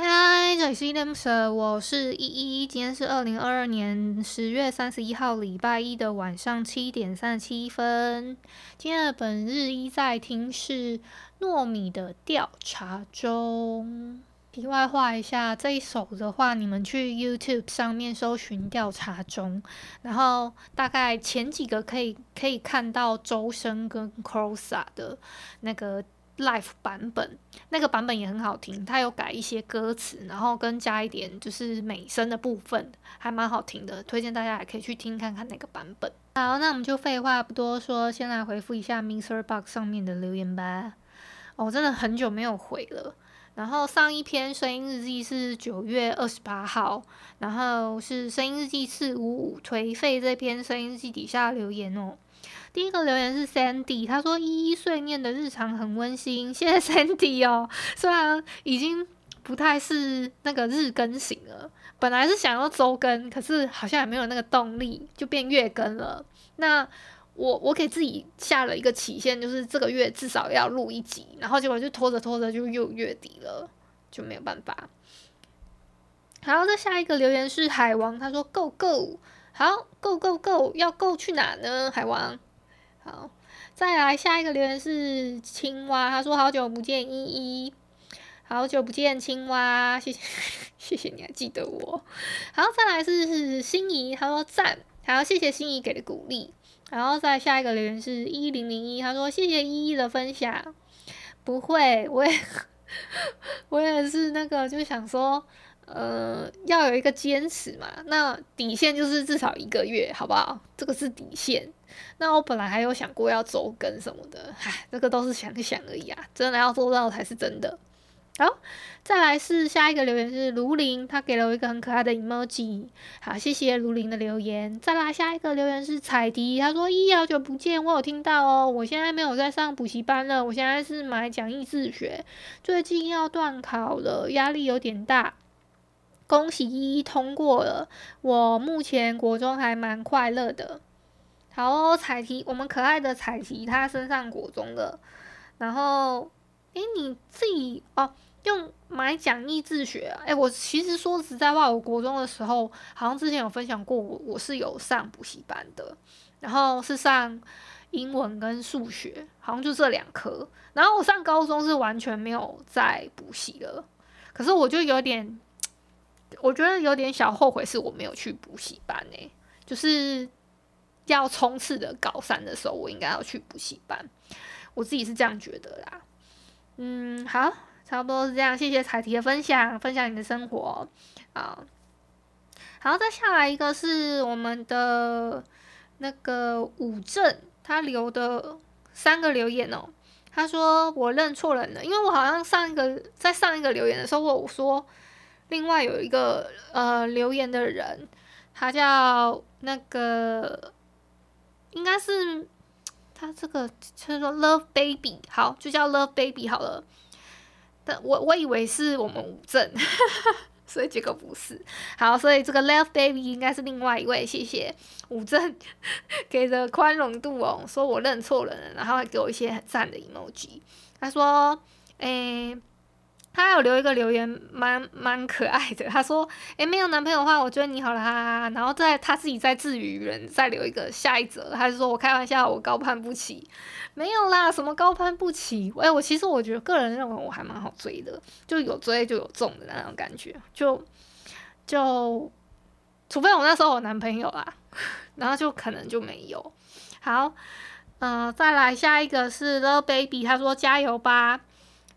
嗨，这里是依依恋不舍，我是依依。今天是二零二二年十月三十一号礼拜一的晚上七点三十七分。今天的本日一在听是糯米的调查中。题外话一下，这一首的话，你们去 YouTube 上面搜寻调查中，然后大概前几个可以可以看到周深跟 Closer 的那个。Life 版本那个版本也很好听，它有改一些歌词，然后跟加一点就是美声的部分，还蛮好听的，推荐大家也可以去听看看那个版本。好，那我们就废话不多说，先来回复一下 MixerBox 上面的留言吧。哦，真的很久没有回了。然后上一篇声音日记是九月二十八号，然后是声音日记四五五颓废这篇声音日记底下留言哦。第一个留言是 Sandy，他说依依碎念的日常很温馨，谢谢 Sandy 哦。虽然已经不太是那个日更型了，本来是想要周更，可是好像也没有那个动力，就变月更了。那我我给自己下了一个期限，就是这个月至少要录一集，然后结果就拖着拖着就又月底了，就没有办法。然后，再下一个留言是海王，他说 Go Go，好 Go Go Go，要 Go 去哪呢？海王。好，再来下一个留言是青蛙，他说好久不见依依，好久不见青蛙，谢谢 谢谢你还记得我。好，再来是是心仪，他说赞，好谢谢心仪给的鼓励。然后再下一个留言是一零零一，他说谢谢依依的分享，不会，我也 我也是那个就想说。呃，要有一个坚持嘛，那底线就是至少一个月，好不好？这个是底线。那我本来还有想过要周更什么的，唉，这个都是想想而已啊，真的要做到才是真的。好，再来是下一个留言是卢林，他给了我一个很可爱的 emoji，好，谢谢卢林的留言。再来下一个留言是彩迪，他说咦好久不见，我有听到哦，我现在没有在上补习班了，我现在是买讲义自学，最近要段考了，压力有点大。恭喜依依通过了，我目前国中还蛮快乐的。好哦，彩题，我们可爱的彩题，他升上国中了。然后，诶，你自己哦，用买讲义自学啊？诶，我其实说实在话，我国中的时候，好像之前有分享过，我我是有上补习班的，然后是上英文跟数学，好像就这两科。然后我上高中是完全没有再补习了，可是我就有点。我觉得有点小后悔，是我没有去补习班诶、就是要冲刺的高三的时候，我应该要去补习班。我自己是这样觉得啦。嗯，好，差不多是这样。谢谢彩提的分享，分享你的生活啊。好，再下来一个是我们的那个武正，他留的三个留言哦。他说我认错人了，因为我好像上一个在上一个留言的时候，我说。另外有一个呃留言的人，他叫那个，应该是他这个就是说 Love Baby，好，就叫 Love Baby 好了。但我我以为是我们吴正，所以结果不是。好，所以这个 Love Baby 应该是另外一位。谢谢吴正 给的宽容度哦，说我认错人了，然后还给我一些很赞的 emoji。他说，诶、他有留一个留言，蛮蛮可爱的。他说：“诶，没有男朋友的话，我觉得你好了，”然后在他自己在自语人，再留一个下一则，他就说：“我开玩笑，我高攀不起，没有啦，什么高攀不起。诶，我其实我觉得个人认为我还蛮好追的，就有追就有中的那种感觉，就就除非我那时候有男朋友啦，然后就可能就没有。好，嗯、再来下一个是 The Baby，他说加油吧。”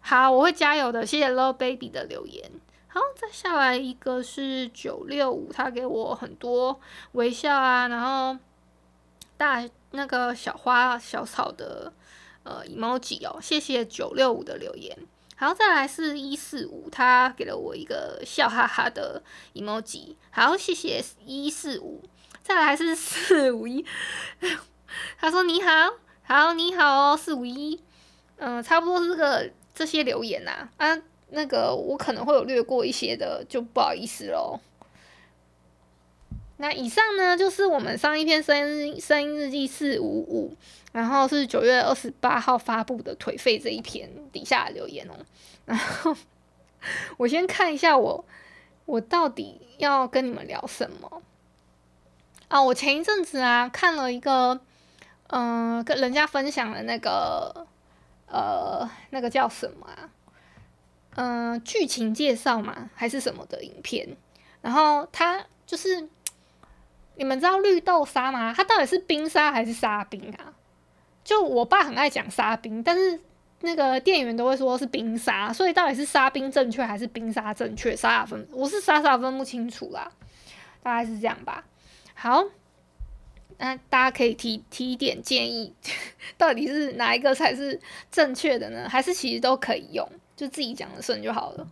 好，我会加油的。谢谢 Love Baby 的留言。好，再下来一个是九六五，他给我很多微笑啊，然后大那个小花小草的呃 emoji 哦，谢谢九六五的留言。好，再来是一四五，他给了我一个笑哈哈的 emoji。好，谢谢一四五。再来是四五一，他说你好，好你好哦，四五一，嗯，差不多是个这些留言呐啊。啊那个我可能会有略过一些的，就不好意思喽。那以上呢，就是我们上一篇声音声音日记四五五，然后是九月二十八号发布的颓废这一篇底下留言哦。然 后我先看一下我我到底要跟你们聊什么啊？我前一阵子啊看了一个嗯、跟人家分享的那个呃那个叫什么啊？嗯、剧情介绍嘛，还是什么的影片？然后它就是，你们知道绿豆沙吗？它到底是冰沙还是沙冰啊？就我爸很爱讲沙冰，但是那个店员都会说是冰沙，所以到底是沙冰正确还是冰沙正确？傻傻分，我是傻傻分不清楚啦，大概是这样吧。好，那大家可以提提一点建议，到底是哪一个才是正确的呢？还是其实都可以用？就自己讲的顺就好了。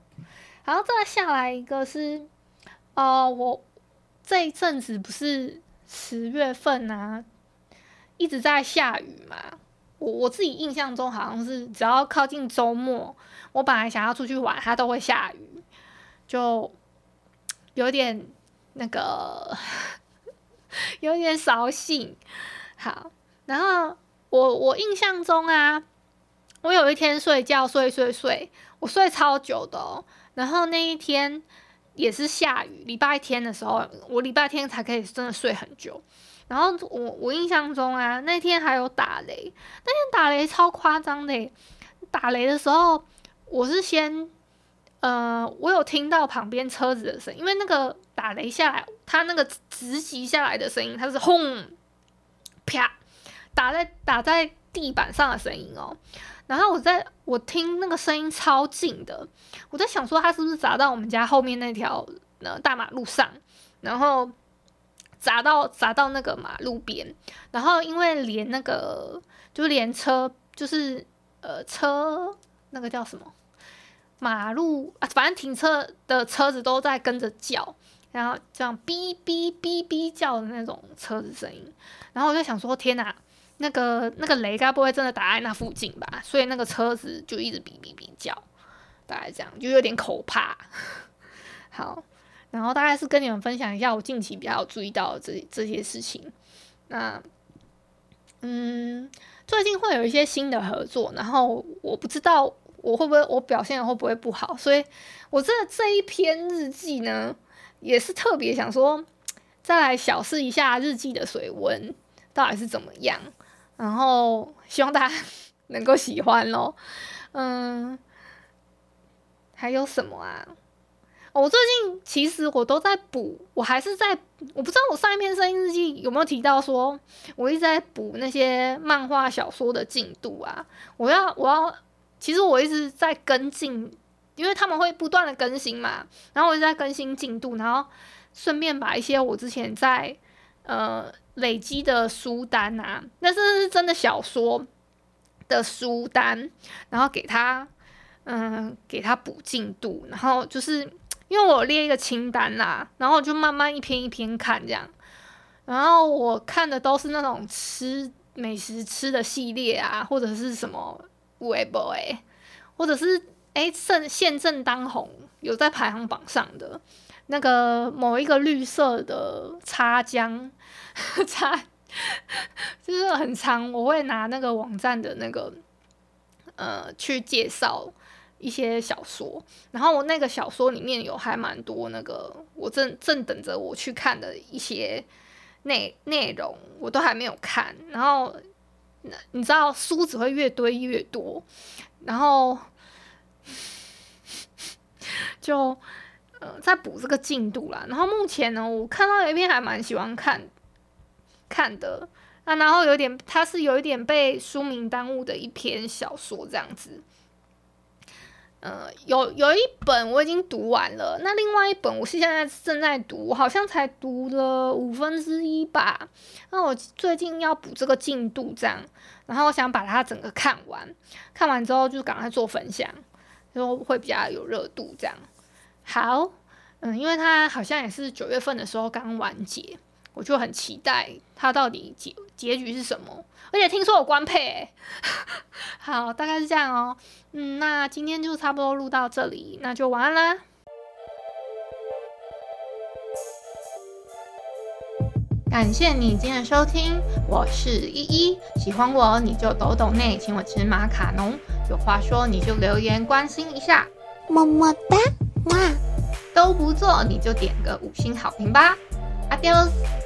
然后再下来一个是，呃，我这一阵子不是十月份啊，一直在下雨嘛。我我自己印象中好像是只要靠近周末，我本来想要出去玩，它都会下雨，就有点那个有点扫兴。好，然后我我印象中啊。我有一天睡觉睡睡睡，我睡超久的。然后那一天也是下雨，礼拜天的时候，我礼拜天才可以真的睡很久。然后我我印象中啊，那天还有打雷，那天打雷超夸张的。打雷的时候，我是先，呃，我有听到旁边车子的声音，因为那个打雷下来，它那个直击下来的声音，它是轰啪打在打在地板上的声音哦。然后我在我听那个声音超近的，我在想说它是不是砸到我们家后面那条呃大马路上，然后砸到砸到那个马路边，然后因为连那个就连车就是呃车那个叫什么马路啊，反正停车的车子都在跟着叫，然后这样哔哔哔哔叫的那种车子声音，然后我就想说天哪！那个那个雷该不会真的打在那附近吧？所以那个车子就一直哔哔哔叫，大概这样就有点可怕。好，然后大概是跟你们分享一下我近期比较注意到的这这些事情。那嗯，最近会有一些新的合作，然后我不知道我会不会我表现会不会不好，所以我这这一篇日记呢，也是特别想说 再来小试一下日记的水温到底是怎么样。然后希望大家能够喜欢咯。嗯，还有什么啊？我最近其实我都在补，我还是在，我不知道我上一篇声音日记有没有提到说，我一直在补那些漫画小说的进度啊。我要，我要，其实我一直在跟进，因为他们会不断的更新嘛，然后我就在更新进度，然后顺便把一些我之前在呃。累积的书单啊，那是真的小说的书单，然后给他，嗯，给他补进度，然后就是因为我列一个清单啦，然后就慢慢一篇一篇看这样，然后我看的都是那种吃美食吃的系列啊，或者是什么微博哎，或者是哎正现正当红有在排行榜上的那个某一个绿色的插江。差就是很长，我会拿那个网站的那个呃去介绍一些小说，然后我那个小说里面有还蛮多那个我正正等着我去看的一些内内容，我都还没有看。然后你知道书只会越堆越多，然后 就呃在补这个进度啦。然后目前呢，我看到有一篇还蛮喜欢看。看的啊，然后有点，它是有一点被书名耽误的一篇小说这样子。呃，有有一本我已经读完了，那另外一本我是现在正在读，好像才读了五分之一吧。那我最近要补这个进度，这样，然后我想把它整个看完，看完之后就赶快做分享，就会比较有热度，这样。好，嗯，因为它好像也是九月份的时候刚完结，我就很期待它到底结结局是什么。而且听说有官配，欸，好，大概是这样哦。嗯，那今天就差不多录到这里，那就晚安啦。感谢你今天的收听，我是依依。喜欢我你就抖抖内，请我吃马卡龙。有话说你就留言关心一下，么么哒，哇，都不做你就点个五星好评吧。Adios。